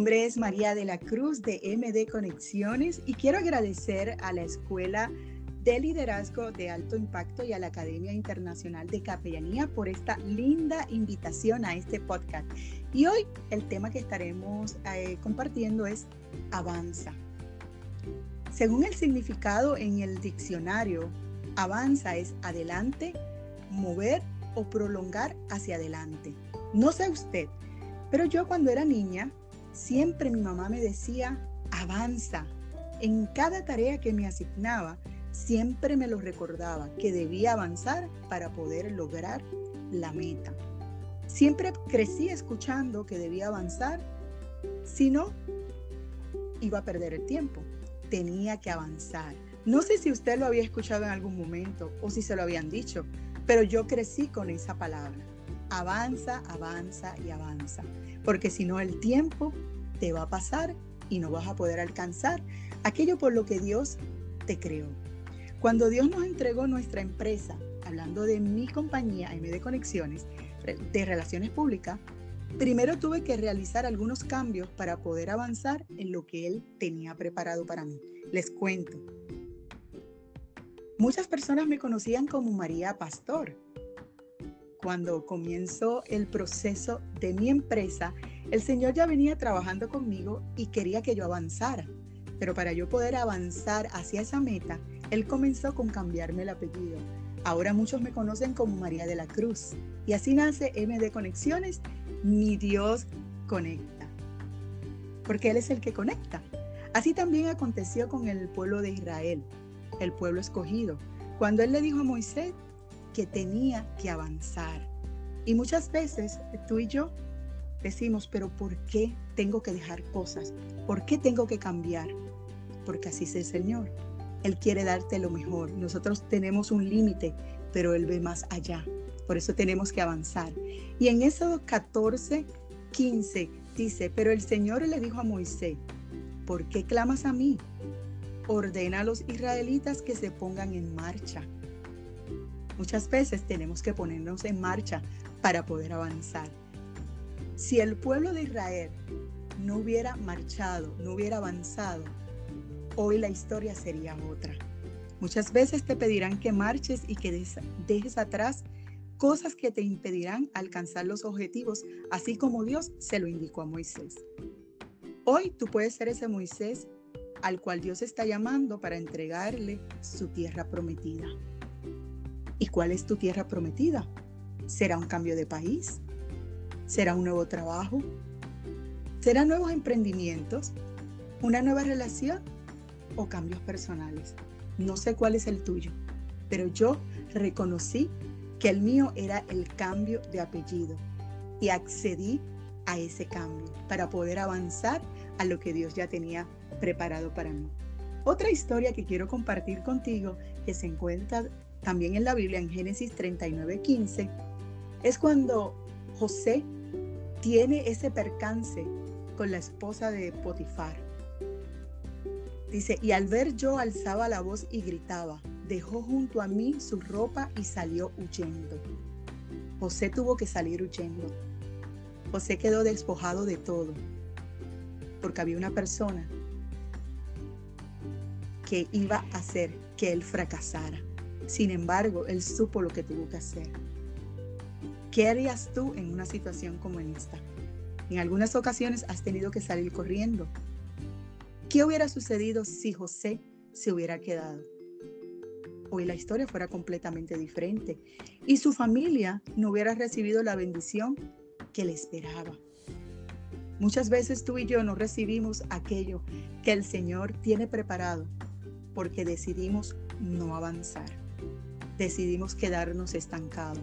Nombre es María de la Cruz de MD Conexiones y quiero agradecer a la Escuela de Liderazgo de Alto Impacto y a la Academia Internacional de Capellanía por esta linda invitación a este podcast. Y hoy el tema que estaremos eh, compartiendo es avanza. Según el significado en el diccionario, avanza es adelante, mover o prolongar hacia adelante. No sé usted, pero yo cuando era niña Siempre mi mamá me decía, avanza. En cada tarea que me asignaba, siempre me lo recordaba, que debía avanzar para poder lograr la meta. Siempre crecí escuchando que debía avanzar, si no, iba a perder el tiempo. Tenía que avanzar. No sé si usted lo había escuchado en algún momento o si se lo habían dicho, pero yo crecí con esa palabra. Avanza, avanza y avanza porque si no el tiempo te va a pasar y no vas a poder alcanzar aquello por lo que Dios te creó. Cuando Dios nos entregó nuestra empresa, hablando de mi compañía MD Conexiones, de Relaciones Públicas, primero tuve que realizar algunos cambios para poder avanzar en lo que Él tenía preparado para mí. Les cuento. Muchas personas me conocían como María Pastor, cuando comenzó el proceso de mi empresa, el Señor ya venía trabajando conmigo y quería que yo avanzara. Pero para yo poder avanzar hacia esa meta, Él comenzó con cambiarme el apellido. Ahora muchos me conocen como María de la Cruz. Y así nace MD Conexiones, mi Dios conecta. Porque Él es el que conecta. Así también aconteció con el pueblo de Israel, el pueblo escogido. Cuando Él le dijo a Moisés, que tenía que avanzar. Y muchas veces tú y yo decimos, pero ¿por qué tengo que dejar cosas? ¿Por qué tengo que cambiar? Porque así es el Señor. Él quiere darte lo mejor. Nosotros tenemos un límite, pero Él ve más allá. Por eso tenemos que avanzar. Y en eso 14, 15 dice, pero el Señor le dijo a Moisés, ¿por qué clamas a mí? Ordena a los israelitas que se pongan en marcha. Muchas veces tenemos que ponernos en marcha para poder avanzar. Si el pueblo de Israel no hubiera marchado, no hubiera avanzado, hoy la historia sería otra. Muchas veces te pedirán que marches y que dejes atrás cosas que te impedirán alcanzar los objetivos, así como Dios se lo indicó a Moisés. Hoy tú puedes ser ese Moisés al cual Dios está llamando para entregarle su tierra prometida. ¿Y cuál es tu tierra prometida? ¿Será un cambio de país? ¿Será un nuevo trabajo? ¿Serán nuevos emprendimientos? ¿Una nueva relación? ¿O cambios personales? No sé cuál es el tuyo, pero yo reconocí que el mío era el cambio de apellido y accedí a ese cambio para poder avanzar a lo que Dios ya tenía preparado para mí. Otra historia que quiero compartir contigo que se encuentra también en la Biblia, en Génesis 39, 15, es cuando José tiene ese percance con la esposa de Potifar. Dice, y al ver yo alzaba la voz y gritaba, dejó junto a mí su ropa y salió huyendo. José tuvo que salir huyendo. José quedó despojado de todo, porque había una persona que iba a hacer que él fracasara. Sin embargo, él supo lo que tuvo que hacer. ¿Qué harías tú en una situación como esta? En algunas ocasiones has tenido que salir corriendo. ¿Qué hubiera sucedido si José se hubiera quedado? Hoy la historia fuera completamente diferente y su familia no hubiera recibido la bendición que le esperaba. Muchas veces tú y yo no recibimos aquello que el Señor tiene preparado porque decidimos no avanzar decidimos quedarnos estancados.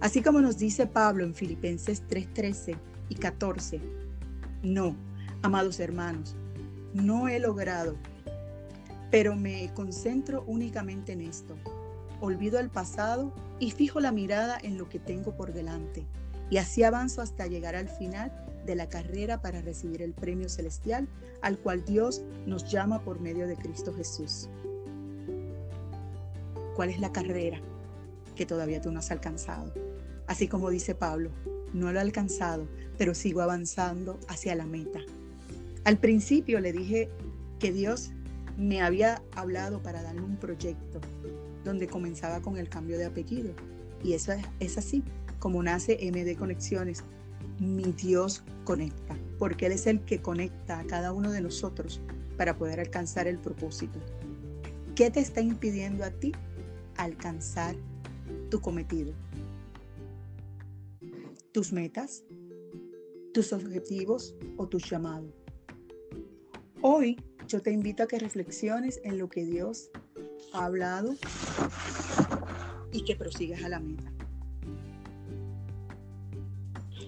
Así como nos dice Pablo en Filipenses 3:13 y 14, no, amados hermanos, no he logrado, pero me concentro únicamente en esto. Olvido el pasado y fijo la mirada en lo que tengo por delante. Y así avanzo hasta llegar al final de la carrera para recibir el premio celestial al cual Dios nos llama por medio de Cristo Jesús. ¿Cuál es la carrera que todavía tú no has alcanzado? Así como dice Pablo, no lo he alcanzado, pero sigo avanzando hacia la meta. Al principio le dije que Dios me había hablado para darle un proyecto donde comenzaba con el cambio de apellido. Y eso es, así, como nace MD Conexiones. Mi Dios conecta, porque Él es el que conecta a cada uno de nosotros para poder alcanzar el propósito. ¿Qué te está impidiendo a ti alcanzar tu cometido? ¿Tus metas? ¿Tus objetivos o tus llamados? Hoy yo te invito a que reflexiones en lo que Dios ha hablado y que prosigas a la meta.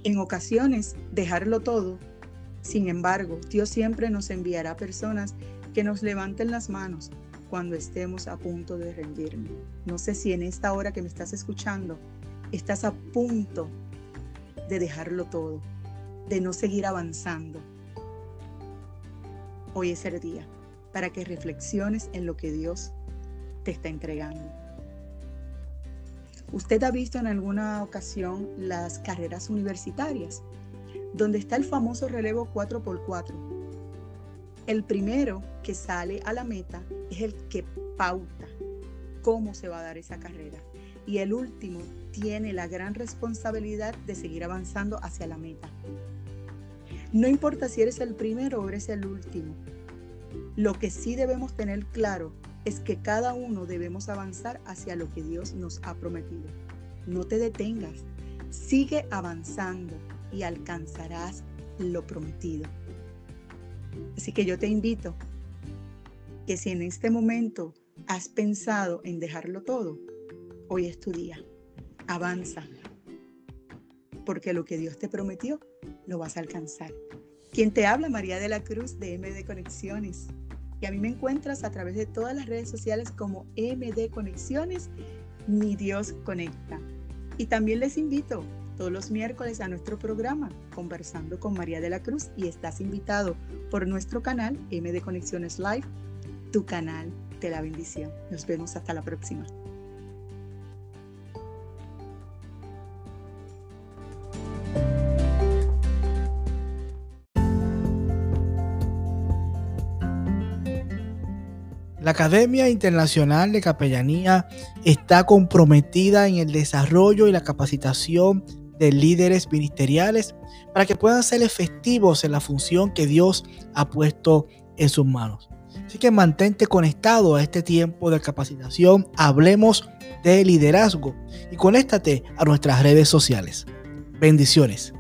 En ocasiones, dejarlo todo. Sin embargo, Dios siempre nos enviará personas que nos levanten las manos cuando estemos a punto de rendirnos. No sé si en esta hora que me estás escuchando estás a punto de dejarlo todo, de no seguir avanzando, Hoy es el día para que reflexiones en lo que Dios te está entregando. Usted ha visto en alguna ocasión las carreras universitarias, donde está el famoso relevo 4x4. El primero que sale a la meta es el que pauta cómo se va a dar esa carrera. Y el último tiene la gran responsabilidad de seguir avanzando hacia la meta. No importa si eres el primero o eres el último. Lo que sí debemos tener claro es que cada uno debemos avanzar hacia lo que Dios nos ha prometido. No te detengas, sigue avanzando y alcanzarás lo prometido. Así que yo te invito que si en este momento has pensado en dejarlo todo, hoy es tu día. Avanza, porque lo que Dios te prometió lo vas a alcanzar. Quien te habla, María de la Cruz de MD Conexiones. Y a mí me encuentras a través de todas las redes sociales como MD Conexiones, mi Dios conecta. Y también les invito todos los miércoles a nuestro programa Conversando con María de la Cruz y estás invitado por nuestro canal MD Conexiones Live, tu canal de la bendición. Nos vemos hasta la próxima. La Academia Internacional de Capellanía está comprometida en el desarrollo y la capacitación de líderes ministeriales para que puedan ser efectivos en la función que Dios ha puesto en sus manos. Así que mantente conectado a este tiempo de capacitación. Hablemos de liderazgo y conéctate a nuestras redes sociales. Bendiciones.